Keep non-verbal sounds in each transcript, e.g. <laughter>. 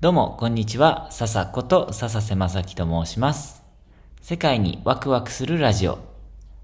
どうも、こんにちは。笹こと笹瀬正樹と申します。世界にワクワクするラジオ。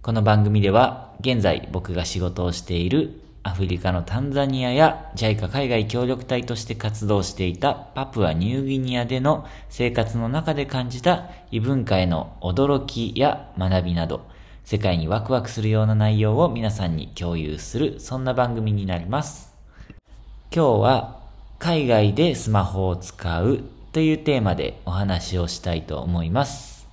この番組では、現在僕が仕事をしているアフリカのタンザニアや JICA 海外協力隊として活動していたパプアニューギニアでの生活の中で感じた異文化への驚きや学びなど、世界にワクワクするような内容を皆さんに共有する、そんな番組になります。今日は海外でスマホを使うというテーマでお話をしたいと思います。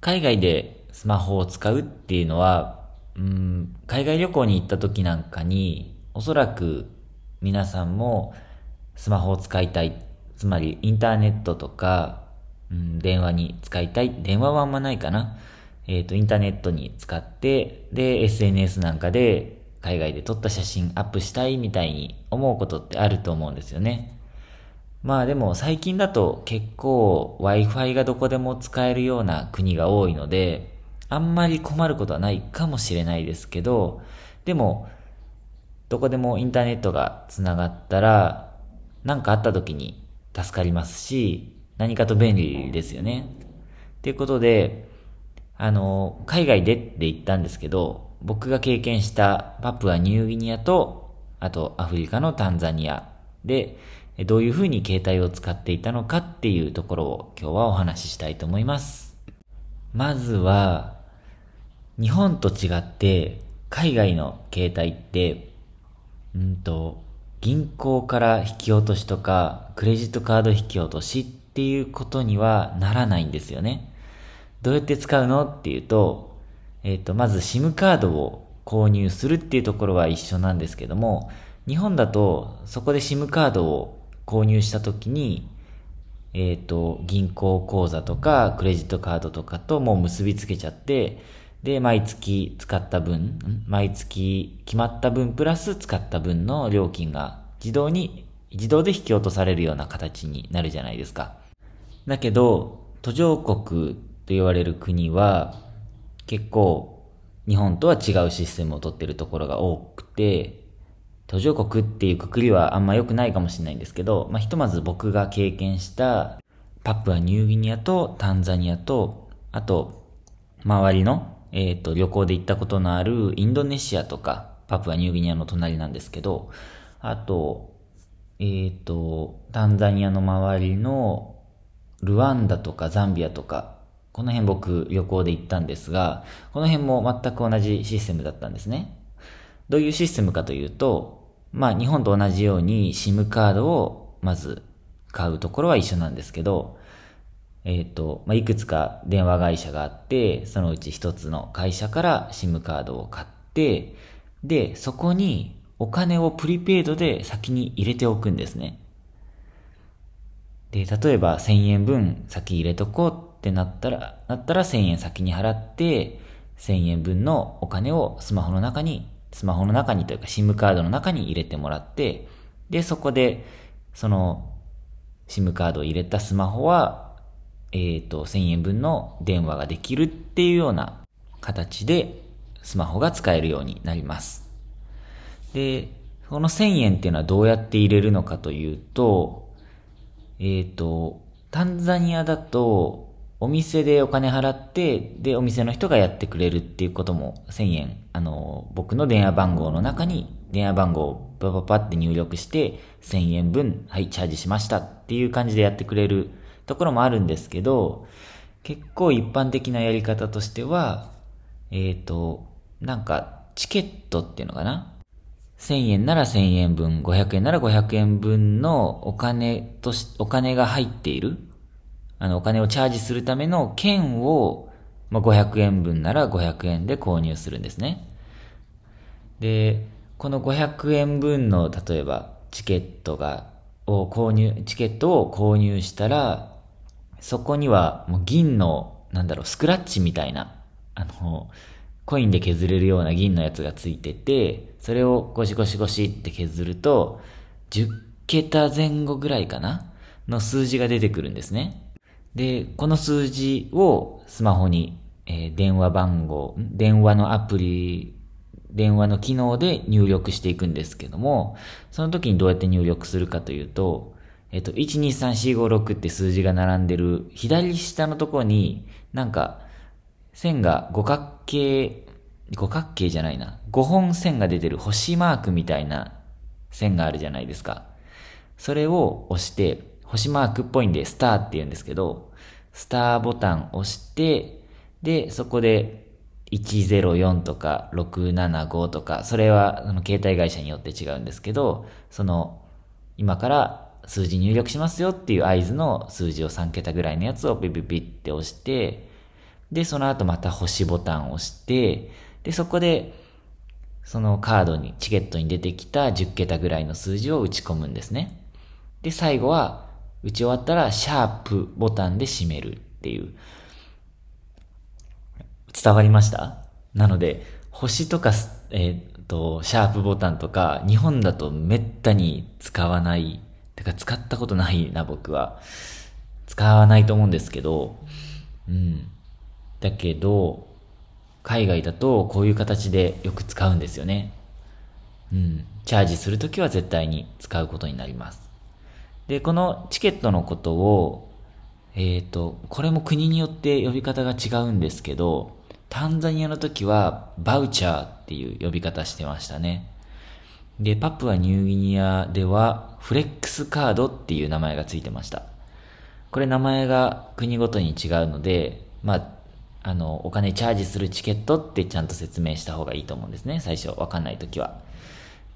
海外でスマホを使うっていうのは、うん、海外旅行に行った時なんかに、おそらく皆さんもスマホを使いたい。つまりインターネットとか、うん、電話に使いたい。電話はあんまないかな。えっ、と、インターネットに使って、で、SNS なんかで海外で撮った写真アップしたいみたいに思うことってあると思うんですよね。まあでも最近だと結構 Wi-Fi がどこでも使えるような国が多いので、あんまり困ることはないかもしれないですけど、でも、どこでもインターネットが繋がったら、何かあった時に助かりますし、何かと便利ですよね。ということで、あの、海外でって言ったんですけど、僕が経験したパプアニューギニアと、あとアフリカのタンザニアで、どういうふうに携帯を使っていたのかっていうところを今日はお話ししたいと思います。まずは、日本と違って、海外の携帯って、うんと、銀行から引き落としとか、クレジットカード引き落としっていうことにはならないんですよね。どうやって使うのっていうと、えっ、と、まず SIM カードを購入するっていうところは一緒なんですけども、日本だとそこで SIM カードを購入したときに、えっ、と、銀行口座とかクレジットカードとかともう結びつけちゃって、で、毎月使った分、毎月決まった分プラス使った分の料金が自動に、自動で引き落とされるような形になるじゃないですか。だけど、途上国と言われる国は、結構、日本とは違うシステムを取ってるところが多くて、途上国っていうくくりはあんま良くないかもしれないんですけど、まあ、ひとまず僕が経験したパプアニューギニアとタンザニアと、あと、周りの、えっ、と、旅行で行ったことのあるインドネシアとか、パプアニューギニアの隣なんですけど、あと、えっ、と、タンザニアの周りのルワンダとかザンビアとか、この辺僕旅行で行ったんですが、この辺も全く同じシステムだったんですね。どういうシステムかというと、まあ日本と同じように SIM カードをまず買うところは一緒なんですけど、えっ、と、まあ、いくつか電話会社があって、そのうち一つの会社から SIM カードを買って、で、そこにお金をプリペイドで先に入れておくんですね。で、例えば1000円分先入れとこうってなったら、なったら1000円先に払って、1000円分のお金をスマホの中に、スマホの中にというか SIM カードの中に入れてもらって、で、そこで、その、SIM カードを入れたスマホは、えっ、と、1000円分の電話ができるっていうような形で、スマホが使えるようになります。で、この1000円っていうのはどうやって入れるのかというと、えっ、と、タンザニアだと、お店でお金払って、で、お店の人がやってくれるっていうことも1000円、あの、僕の電話番号の中に電話番号をパパパって入力して、1000円分、はい、チャージしましたっていう感じでやってくれるところもあるんですけど、結構一般的なやり方としては、えっ、と、なんか、チケットっていうのかな？1000円なら1000円分、500円なら500円分のお金とし、お金が入っているあの、お金をチャージするための券を、まあ、500円分なら500円で購入するんですね。で、この500円分の、例えば、チケットが、を購入、チケットを購入したら、そこには、もう銀の、なんだろう、スクラッチみたいな、あの、コインで削れるような銀のやつがついてて、それをゴシゴシゴシって削ると、10桁前後ぐらいかなの数字が出てくるんですね。で、この数字をスマホに、えー電話番号、電話のアプリ、電話の機能で入力していくんですけども、その時にどうやって入力するかというと、えっと、123456って数字が並んでる左下のところに、なんか、線が五角形、五角形じゃないな。5本線が出てる星マークみたいな線があるじゃないですか。それを押して、星マークっぽいんで、スターって言うんですけど、スターボタン押して、で、そこで104とか675とか、それはその携帯会社によって違うんですけど、その、今から数字入力しますよっていう合図の数字を3桁ぐらいのやつをピピピって押して、で、その後また星ボタンを押して、で、そこで、そのカードに、チケットに出てきた10桁ぐらいの数字を打ち込むんですね。で、最後は、打ち終わったら、シャープボタンで閉めるっていう。伝わりました？なので、星とか、えっ、と、シャープボタンとか、日本だとめったに使わない、てか使ったことないな、僕は。使わないと思うんですけど、うん。だけど、海外だとこういう形でよく使うんですよね。うん。チャージするときは絶対に使うことになります。で、このチケットのことを、えっ、ー、と、これも国によって呼び方が違うんですけど、タンザニアの時はバウチャーっていう呼び方してましたね。で、パプアニューギニアではフレックスカードっていう名前がついてました。これ名前が国ごとに違うので、まあ、あの、お金チャージするチケットってちゃんと説明した方がいいと思うんですね。最初、わかんないときは。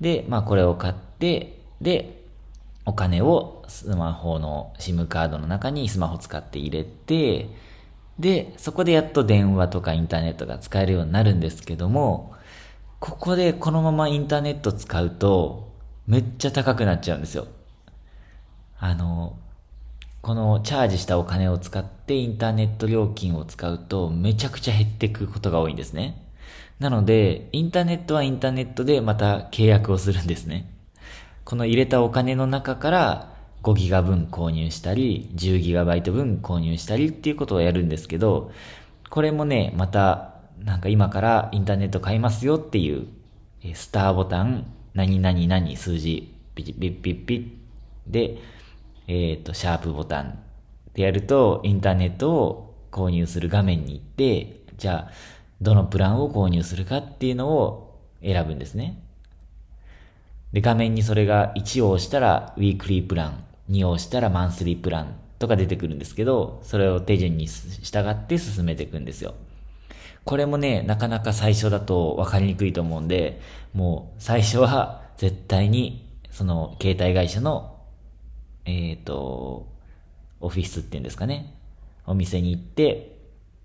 で、まあこれを買って、で、お金をスマホの SIM カードの中にスマホ使って入れて、で、そこでやっと電話とかインターネットが使えるようになるんですけども、ここでこのままインターネット使うと、めっちゃ高くなっちゃうんですよ。あの、このチャージしたお金を使ってインターネット料金を使うとめちゃくちゃ減っていくことが多いんですね。なので、インターネットはインターネットでまた契約をするんですね。この入れたお金の中から5ギガ分購入したり、10ギガバイト分購入したりっていうことをやるんですけど、これもね、また、なんか今からインターネット買いますよっていう、スターボタン、何々何数字、ピッピッピッピッで、えっ、ー、と、シャープボタンでやると、インターネットを購入する画面に行って、じゃあ、どのプランを購入するかっていうのを選ぶんですね。で、画面にそれが1を押したら、ウィークリープラン、2を押したらマンスリープランとか出てくるんですけど、それを手順に従って進めていくんですよ。これもね、なかなか最初だと分かりにくいと思うんで、もう最初は絶対にその携帯会社のえっ、ー、と、オフィスっていうんですかね。お店に行って、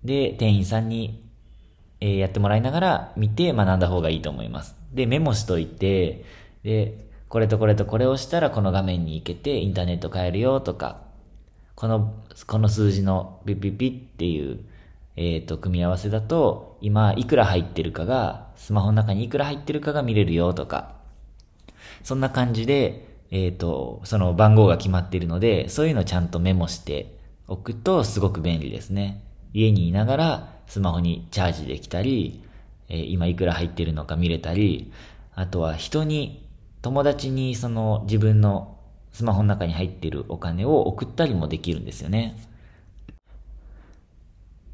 で、店員さんに、えー、やってもらいながら見て学んだ方がいいと思います。で、メモしといて、で、これとこれとこれをしたらこの画面に行けてインターネット買えるよとか、この、この数字のピピピっていう、えっ、ー、と、組み合わせだと、今いくら入ってるかが、スマホの中にいくら入ってるかが見れるよとか、そんな感じで、えっ、ー、と、その番号が決まっているので、そういうのをちゃんとメモしておくとすごく便利ですね。家にいながらスマホにチャージできたり、えー、今いくら入ってるのか見れたり、あとは人に、友達にその自分のスマホの中に入ってるお金を送ったりもできるんですよね。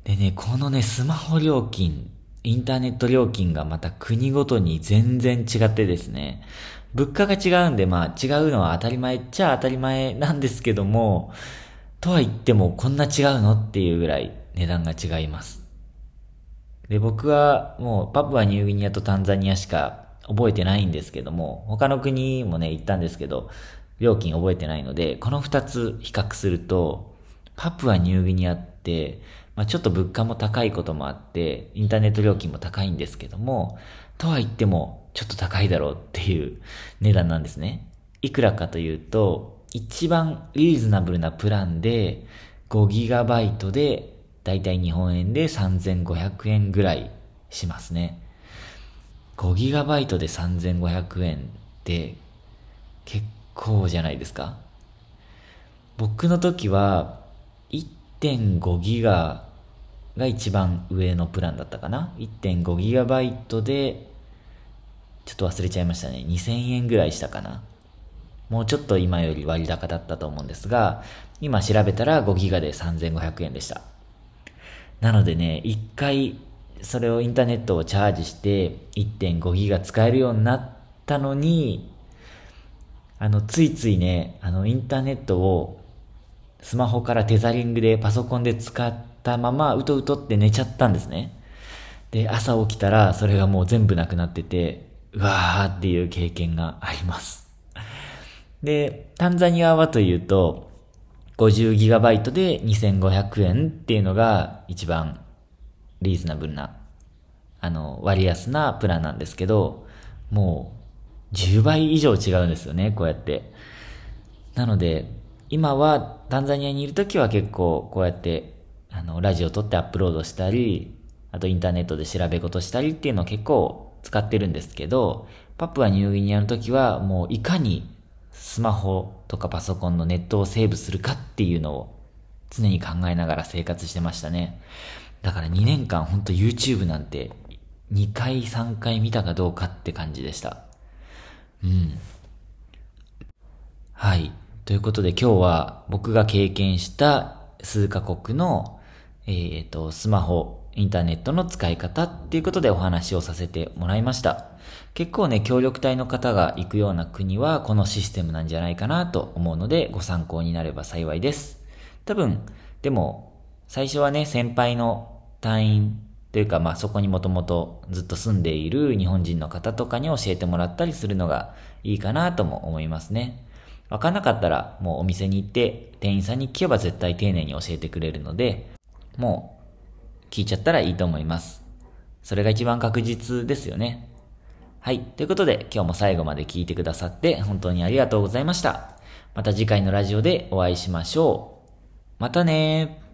でね、このね、スマホ料金、インターネット料金がまた国ごとに全然違ってですね、物価が違うんで、まあ違うのは当たり前っちゃ当たり前なんですけども、とは言ってもこんな違うのっていうぐらい値段が違います。で、僕はもうパプアニューギニアとタンザニアしか覚えてないんですけども、他の国もね、行ったんですけど、料金覚えてないので、この二つ比較すると、パプアニューギニアって、まあ、ちょっと物価も高いこともあって、インターネット料金も高いんですけども、とは言ってもちょっと高いだろうっていう <laughs> 値段なんですね。いくらかというと、一番リーズナブルなプランで 5GB でだいたい日本円で3500円ぐらいしますね。5GB で3500円って結構じゃないですか僕の時は1.5ギガが一番上のプランだったかな ?1.5GB でちょっと忘れちゃいましたね。2000円ぐらいしたかな。もうちょっと今より割高だったと思うんですが、今調べたら5ギガで3500円でした。なのでね、一回それをインターネットをチャージして1.5ギガ使えるようになったのに、あの、ついついね、あの、インターネットをスマホからテザリングでパソコンで使ったままうとうとって寝ちゃったんですね。で、朝起きたらそれがもう全部なくなってて、うわーっていう経験があります。で、タンザニアはというと、50GB で2500円っていうのが一番リーズナブルな、あの、割安なプランなんですけど、もう10倍以上違うんですよね、こうやって。なので、今はタンザニアにいるときは結構こうやって、あの、ラジオ撮ってアップロードしたり、あとインターネットで調べ事したりっていうのを結構使ってるんですけど、パプアニューギニアの時はもういかにスマホとかパソコンのネットをセーブするかっていうのを常に考えながら生活してましたね。だから2年間ほんと YouTube なんて2回3回見たかどうかって感じでした。うん。はい。ということで今日は僕が経験した数カ国の、えっ、と、スマホ、インターネットの使い方っていうことでお話をさせてもらいました。結構ね、協力隊の方が行くような国はこのシステムなんじゃないかなと思うのでご参考になれば幸いです。多分、でも、最初はね、先輩の隊員というか、まあそこにもともとずっと住んでいる日本人の方とかに教えてもらったりするのがいいかなとも思いますね。わかんなかったらもうお店に行って店員さんに聞けば絶対丁寧に教えてくれるので、もう聞いちゃったらいいと思います。それが一番確実ですよね。はい。ということで、今日も最後まで聞いてくださって本当にありがとうございました。また次回のラジオでお会いしましょう。またねー。